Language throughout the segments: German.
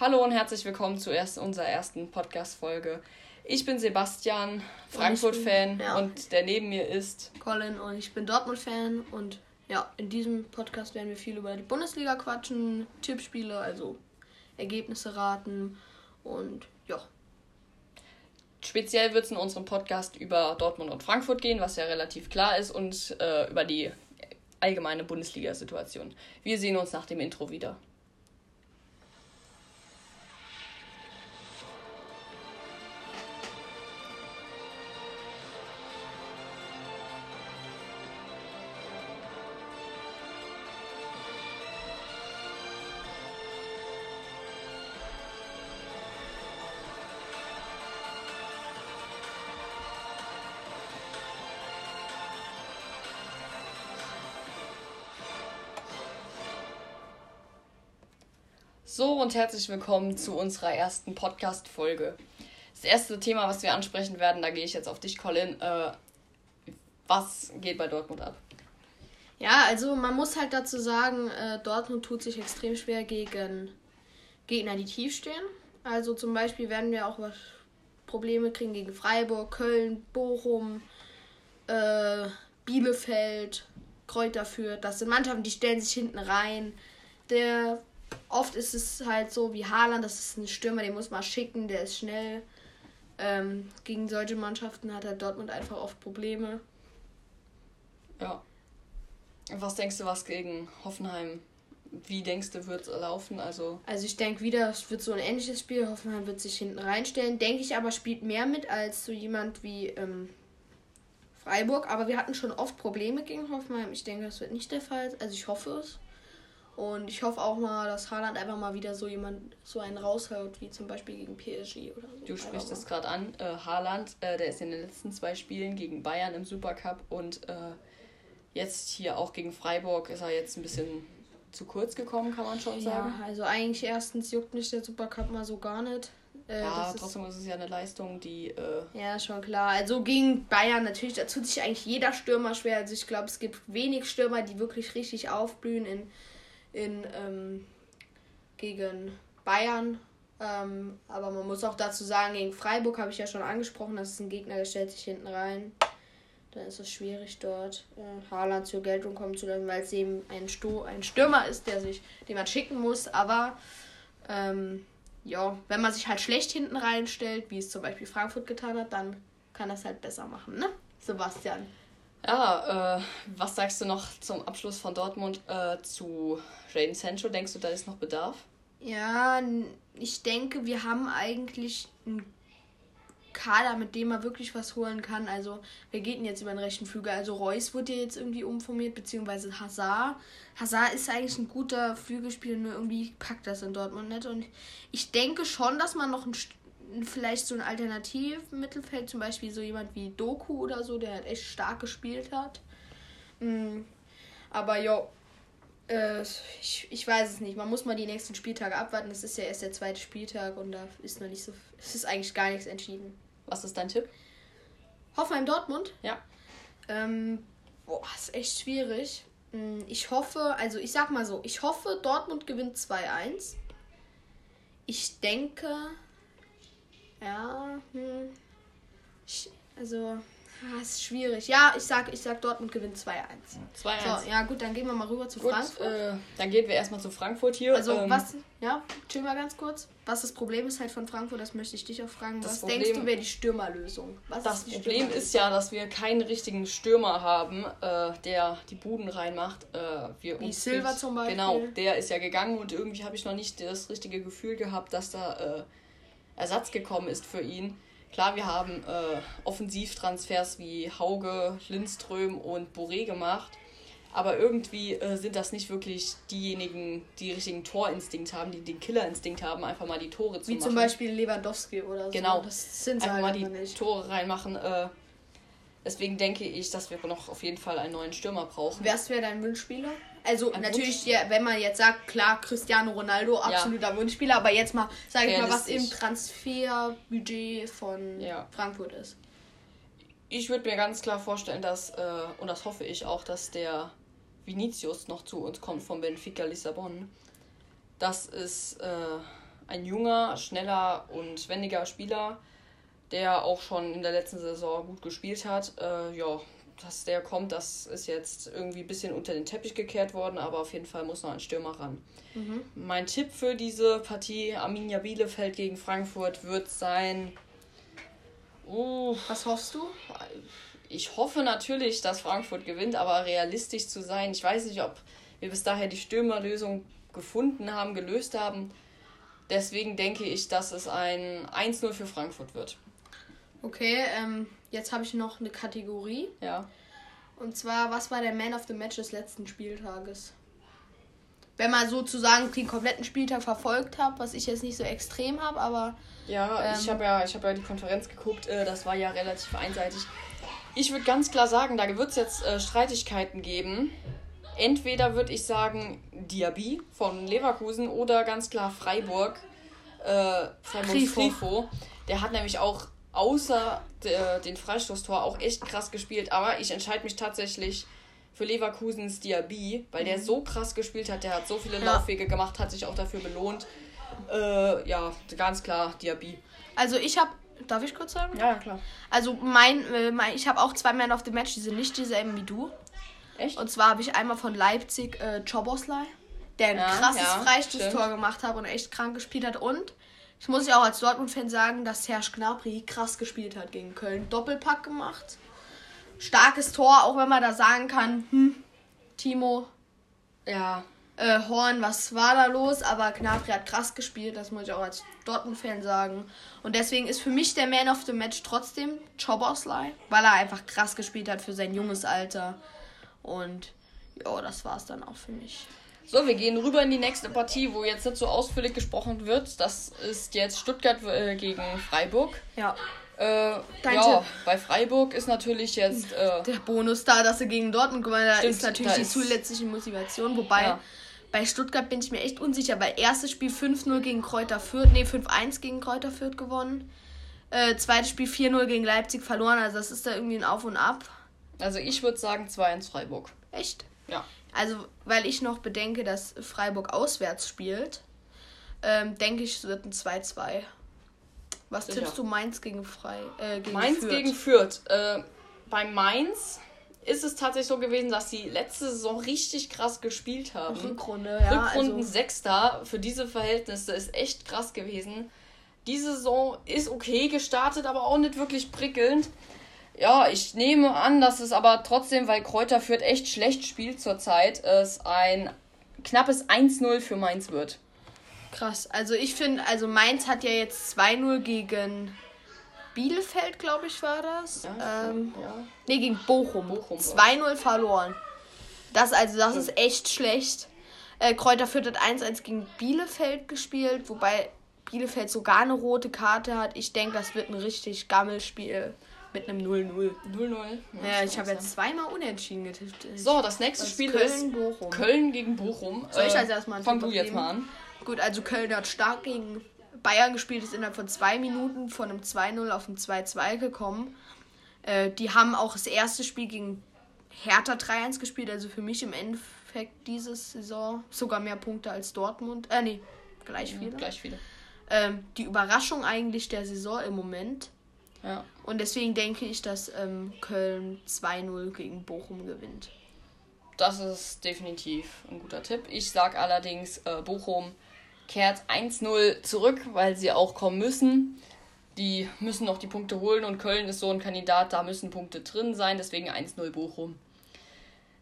Hallo und herzlich willkommen zu erst unserer ersten Podcast-Folge. Ich bin Sebastian, Frankfurt-Fan ja. und der neben mir ist Colin und ich bin Dortmund-Fan und ja, in diesem Podcast werden wir viel über die Bundesliga quatschen, Tippspiele, also Ergebnisse raten und ja. Speziell wird es in unserem Podcast über Dortmund und Frankfurt gehen, was ja relativ klar ist, und äh, über die allgemeine Bundesliga-Situation. Wir sehen uns nach dem Intro wieder. So und herzlich willkommen zu unserer ersten Podcast-Folge. Das erste Thema, was wir ansprechen werden, da gehe ich jetzt auf dich, Colin. Äh, was geht bei Dortmund ab? Ja, also man muss halt dazu sagen, äh, Dortmund tut sich extrem schwer gegen Gegner, die tief stehen. Also zum Beispiel werden wir auch was Probleme kriegen gegen Freiburg, Köln, Bochum, äh, Bielefeld, Kräuter Fürth. Das sind Mannschaften, die stellen sich hinten rein. Der oft ist es halt so wie Haaland, das ist ein Stürmer, den muss man schicken, der ist schnell. Ähm, gegen solche Mannschaften hat halt Dortmund einfach oft Probleme. Ja. Was denkst du, was gegen Hoffenheim? Wie denkst du, wird es laufen? Also, Also ich denke wieder, es wird so ein ähnliches Spiel. Hoffenheim wird sich hinten reinstellen. Denke ich aber, spielt mehr mit als so jemand wie ähm, Freiburg. Aber wir hatten schon oft Probleme gegen Hoffenheim. Ich denke, das wird nicht der Fall. Also ich hoffe es. Und ich hoffe auch mal, dass Haaland einfach mal wieder so jemand so einen raushaut, wie zum Beispiel gegen PSG oder so. du sprichst es gerade an. Äh, Haaland, äh, der ist in den letzten zwei Spielen gegen Bayern im Supercup und äh, jetzt hier auch gegen Freiburg ist er jetzt ein bisschen zu kurz gekommen, kann man schon sagen. Ja, also eigentlich erstens juckt mich der Supercup mal so gar nicht. Äh, Ja, das ist- trotzdem ist es ja eine Leistung, die. Äh, Ja, schon klar. Also gegen Bayern natürlich, da tut sich eigentlich jeder Stürmer schwer. Also ich glaube, es gibt wenig Stürmer, die wirklich richtig aufblühen in, in ähm, gegen Bayern. Ähm, aber man muss auch dazu sagen, gegen Freiburg habe ich ja schon angesprochen, das ist ein Gegner, der stellt sich hinten rein. Dann ist es schwierig dort äh, Haaland zur Geltung kommen zu lassen, weil es eben ein, Sto ein Stürmer ist, der sich, den man schicken muss. Aber ähm, ja, wenn man sich halt schlecht hinten reinstellt, wie es zum Beispiel Frankfurt getan hat, dann kann das halt besser machen, ne? Sebastian. Ja, äh, was sagst du noch zum Abschluss von Dortmund äh, zu Jaden Sancho? Denkst du, da ist noch Bedarf? Ja, ich denke, wir haben eigentlich einen Kader, mit dem man wirklich was holen kann. Also, wer geht denn jetzt über den rechten Flügel? Also, Reus wurde jetzt irgendwie umformiert, beziehungsweise Hazard. Hazard ist eigentlich ein guter Flügelspieler, nur irgendwie packt das in Dortmund nicht. Und ich denke schon, dass man noch ein, St- vielleicht so ein Alternativmittelfeld, zum Beispiel so jemand wie Doku oder so, der halt echt stark gespielt hat. Mm, Aber ja, äh, ich, ich weiß es nicht. Man muss mal die nächsten Spieltage abwarten. Es ist ja erst der zweite Spieltag und da ist noch nicht so. Es ist eigentlich gar nichts entschieden. Was ist dein Tipp? Hoffenheim Dortmund. Ja. Ähm, boah, ist echt schwierig. Mm, Ich hoffe, also ich sag mal so, ich hoffe, Dortmund gewinnt 2-1. Ich denke, ja, hm, also, ist schwierig. Ja, ich sag, ich sag, Dortmund gewinnt 2-1. 2-1. So, ja, gut, dann gehen wir mal rüber zu Gut, Frankfurt. äh, dann gehen wir erstmal zu Frankfurt hier. Also Ähm, was, ja, chill mal ganz kurz. Was das Problem ist halt von Frankfurt, das möchte ich dich auch fragen. Was Problem- denkst du, wäre die Stürmerlösung? Was Das ist Problem Stürmerlösung? ist ja, dass wir keinen richtigen Stürmer haben, äh, der die Buden reinmacht. Äh, wir Wie uns Silva zum Beispiel. Genau, der ist ja gegangen und irgendwie habe ich noch nicht das richtige Gefühl gehabt, dass da äh, Ersatz gekommen ist für ihn. Klar, wir haben äh, Offensivtransfers wie Hauge, Lindström und Boré gemacht. Aber irgendwie äh, sind das nicht wirklich diejenigen, die richtigen Torinstinkt haben, die den Killerinstinkt haben, einfach mal die Tore zu Wie machen. zum Beispiel Lewandowski oder so. Genau. Das sind sie einfach mal halt die nicht. Tore reinmachen. Äh, deswegen denke ich, dass wir noch auf jeden Fall einen neuen Stürmer brauchen. Wer wäre dein Wunschspieler? Also Ein natürlich, Wunsch- ja, wenn man jetzt sagt, klar, Cristiano Ronaldo, absoluter Wunschspieler, aber jetzt mal, sage ich mal, was im. Transferbudget von Ja. Frankfurt ist. Ich würde mir ganz klar vorstellen, dass, äh, und das hoffe ich auch, dass der Vinicius noch zu uns kommt von Benfica Lissabon. Das ist äh, ein junger, schneller und wendiger Spieler, der auch schon in der letzten Saison gut gespielt hat. Äh, ja, dass der kommt, das ist jetzt irgendwie ein bisschen unter den Teppich gekehrt worden, aber auf jeden Fall muss noch ein Stürmer ran. Mhm. Mein Tipp für diese Partie Arminia Bielefeld gegen Frankfurt wird sein. Uh, Was hoffst du? Ich hoffe natürlich, dass Frankfurt gewinnt, aber realistisch zu sein, ich weiß nicht, ob wir bis daher die Stürmerlösung gefunden haben, gelöst haben. Deswegen denke ich, dass es ein 1-0 für Frankfurt wird. Okay, ähm, jetzt habe ich noch eine Kategorie. Ja. Und zwar, was war der Man of the Match des letzten Spieltages? Wenn man sozusagen den kompletten Spieltag verfolgt hat, was ich jetzt nicht so extrem habe, aber. Ja, ähm, ich habe ja, hab ja die Konferenz geguckt, äh, das war ja relativ einseitig. Ich würde ganz klar sagen, da wird es jetzt äh, Streitigkeiten geben. Entweder würde ich sagen Diaby von Leverkusen oder ganz klar Freiburg. Äh, Freiburg Grifo. Der hat nämlich auch außer der, den Freistoßtor auch echt krass gespielt. Aber ich entscheide mich tatsächlich für Leverkusens Diaby, weil der mhm. so krass gespielt hat. Der hat so viele ja. Laufwege gemacht, hat sich auch dafür belohnt. Äh, ja, ganz klar Diaby. Also ich habe Darf ich kurz sagen? Ja, klar. Also mein, äh, mein ich habe auch zwei Man of the Match, die sind nicht dieselben wie du. Echt? Und zwar habe ich einmal von Leipzig äh, Choboslai, der ein ja, krasses ja, Freistoßtor gemacht hat und echt krank gespielt hat. Und ich muss ja auch als Dortmund-Fan sagen, dass Serge Gnabry krass gespielt hat gegen Köln. Doppelpack gemacht. Starkes Tor, auch wenn man da sagen kann, hm, Timo. Ja. Äh, Horn, was war da los? Aber Gnabry hat krass gespielt, das muss ich auch als Dortmund-Fan sagen. Und deswegen ist für mich der Man of the Match trotzdem Choboslai, weil er einfach krass gespielt hat für sein junges Alter. Und ja, das war es dann auch für mich. So, wir gehen rüber in die nächste Partie, wo jetzt nicht so ausführlich gesprochen wird. Das ist jetzt Stuttgart äh, gegen Freiburg. Ja. Äh, ja, bei Freiburg ist natürlich jetzt. Äh, der Bonus da, dass sie gegen Dortmund gewonnen haben, ist natürlich die zusätzliche Motivation. Wobei, ja. bei Stuttgart bin ich mir echt unsicher, weil erstes Spiel 5-0 gegen Kräuter Fürth, nee, 5-1 gegen Kräuter Fürth gewonnen. Äh, zweites Spiel 4-0 gegen Leipzig verloren, also das ist da irgendwie ein Auf und Ab. Also ich würde sagen 2-1 Freiburg. Echt? Ja. Also, weil ich noch bedenke, dass Freiburg auswärts spielt, ähm, denke ich, es wird ein 2-2. Was Sicher. tippst du Mainz gegen Frei äh, gegen Mainz Fürth? gegen Fürth. Äh, bei Mainz ist es tatsächlich so gewesen, dass sie letzte Saison richtig krass gespielt haben. Rückrunde, ja. Rückrunden also Sechster für diese Verhältnisse ist echt krass gewesen. Diese Saison ist okay gestartet, aber auch nicht wirklich prickelnd. Ja, ich nehme an, dass es aber trotzdem, weil Kräuter Fürth echt schlecht spielt zurzeit, es ein knappes 1-0 für Mainz wird. Krass. Also ich finde, also Mainz hat ja jetzt 2-0 gegen Bielefeld, glaube ich, war das. Ja, ähm, ja. Nee, gegen Bochum. Bochum 2-0 verloren. Das also, das ist echt schlecht. Äh, Kräuter Fürth hat 1-1 gegen Bielefeld gespielt, wobei Bielefeld sogar eine rote Karte hat. Ich denke, das wird ein richtig Gammelspiel. Mit einem 0-0. 0-0. Ja, ich habe jetzt zweimal unentschieden getippt. So, das nächste das Spiel Köln, ist Bochum. Köln gegen Bochum. Soll ich äh, als erstmal Fang du jetzt mal an. Gut, also Köln hat stark gegen Bayern gespielt, ist innerhalb von zwei Minuten von einem 2-0 auf ein 2-2 gekommen. Äh, die haben auch das erste Spiel gegen Hertha 3-1 gespielt, also für mich im Endeffekt diese Saison sogar mehr Punkte als Dortmund. Äh, nee, gleich viele. Ja, gleich viele. Ähm, die Überraschung eigentlich der Saison im Moment. Ja. Und deswegen denke ich, dass ähm, Köln 2-0 gegen Bochum gewinnt. Das ist definitiv ein guter Tipp. Ich sage allerdings, äh, Bochum kehrt 1-0 zurück, weil sie auch kommen müssen. Die müssen noch die Punkte holen und Köln ist so ein Kandidat, da müssen Punkte drin sein, deswegen 1-0 Bochum.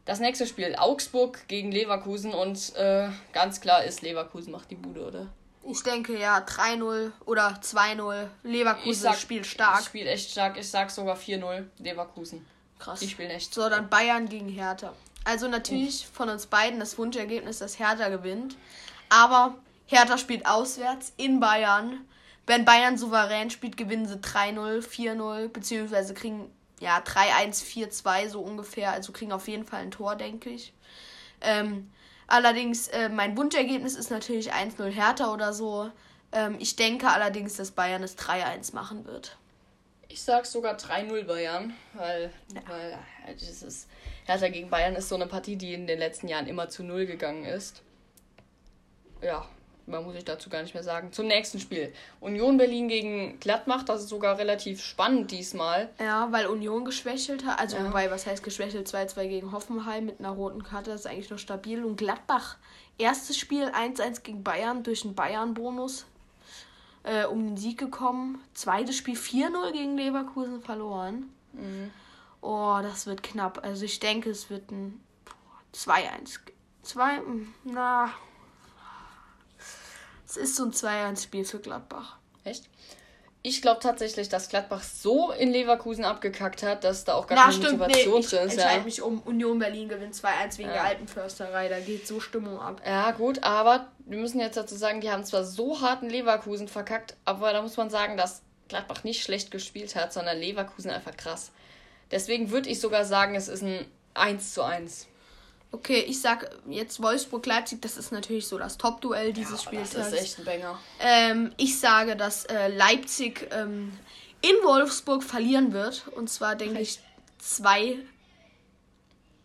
Das nächste Spiel, Augsburg gegen Leverkusen und äh, ganz klar ist, Leverkusen macht die Bude, oder? Ich denke ja 3-0 oder 2-0. Leverkusen sag, spielt stark. Spielt echt stark. Ich sag sogar 4-0 Leverkusen. Krass. Die spielen echt. So, dann Bayern gegen Hertha. Also natürlich Uff. von uns beiden das Wunschergebnis, dass Hertha gewinnt. Aber Hertha spielt auswärts in Bayern. Wenn Bayern souverän spielt, gewinnen sie 3-0, 4-0, beziehungsweise kriegen ja 3-1, 4-2 so ungefähr. Also kriegen auf jeden Fall ein Tor, denke ich. Ähm, Allerdings, äh, mein Wunschergebnis ist natürlich 1-0 Hertha oder so. Ähm, ich denke allerdings, dass Bayern es 3-1 machen wird. Ich sag sogar 3-0 Bayern, weil, ja. weil äh, dieses Hertha gegen Bayern ist so eine Partie, die in den letzten Jahren immer zu 0 gegangen ist. Ja, mehr muss ich dazu gar nicht mehr sagen. Zum nächsten Spiel. Union Berlin gegen Gladbach, das ist sogar relativ spannend diesmal. Ja, weil Union geschwächelt hat. Also, ja. weil, was heißt geschwächelt? 2-2 gegen Hoffenheim mit einer roten Karte, das ist eigentlich noch stabil. Und Gladbach, erstes Spiel 1-1 gegen Bayern durch einen Bayern-Bonus äh, um den Sieg gekommen. Zweites Spiel 4-0 gegen Leverkusen verloren. Mhm. Oh, das wird knapp. Also, ich denke, es wird ein 2-1. 2, na, es ist so ein 2-1-Spiel für Gladbach. Echt? Ich glaube tatsächlich, dass Gladbach so in Leverkusen abgekackt hat, dass da auch gar Na, keine stimmt, Motivation nee, drin ist. Ich entscheide ja. mich um Union Berlin gewinnt 2-1 wegen ja. der alten Försterei. Da geht so Stimmung ab. Ja, gut, aber wir müssen jetzt dazu sagen, die haben zwar so hart in Leverkusen verkackt, aber da muss man sagen, dass Gladbach nicht schlecht gespielt hat, sondern Leverkusen einfach krass. Deswegen würde ich sogar sagen, es ist ein 1 zu 1. Okay, ich sag jetzt Wolfsburg-Leipzig, das ist natürlich so das Top-Duell dieses ja, Spiels. Das ist echt ein Banger. Ähm, ich sage, dass äh, Leipzig ähm, in Wolfsburg verlieren wird. Und zwar denke ich 2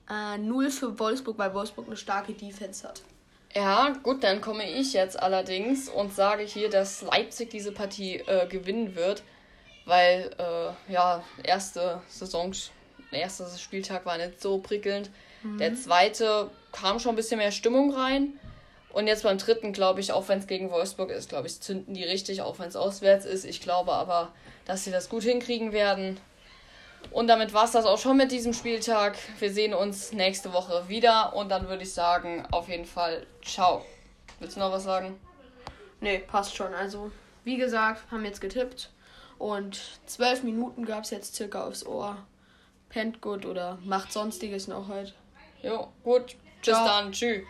äh, 0 für Wolfsburg, weil Wolfsburg eine starke Defense hat. Ja, gut, dann komme ich jetzt allerdings und sage hier, dass Leipzig diese Partie äh, gewinnen wird, weil äh, ja, erste Saison, erster Spieltag war nicht so prickelnd. Mhm. Der zweite kam schon ein bisschen mehr Stimmung rein. Und jetzt beim dritten, glaube ich, auch wenn es gegen Wolfsburg ist, glaube ich, zünden die richtig, auch wenn es auswärts ist. Ich glaube aber, dass sie das gut hinkriegen werden. Und damit war es das auch schon mit diesem Spieltag. Wir sehen uns nächste Woche wieder und dann würde ich sagen, auf jeden Fall, ciao. Willst du noch was sagen? Nee, passt schon. Also, wie gesagt, haben jetzt getippt und zwölf Minuten gab es jetzt circa aufs Ohr. Pennt gut oder macht sonstiges noch heute. Jo, gut. Bis Ciao. dann. Tschüss.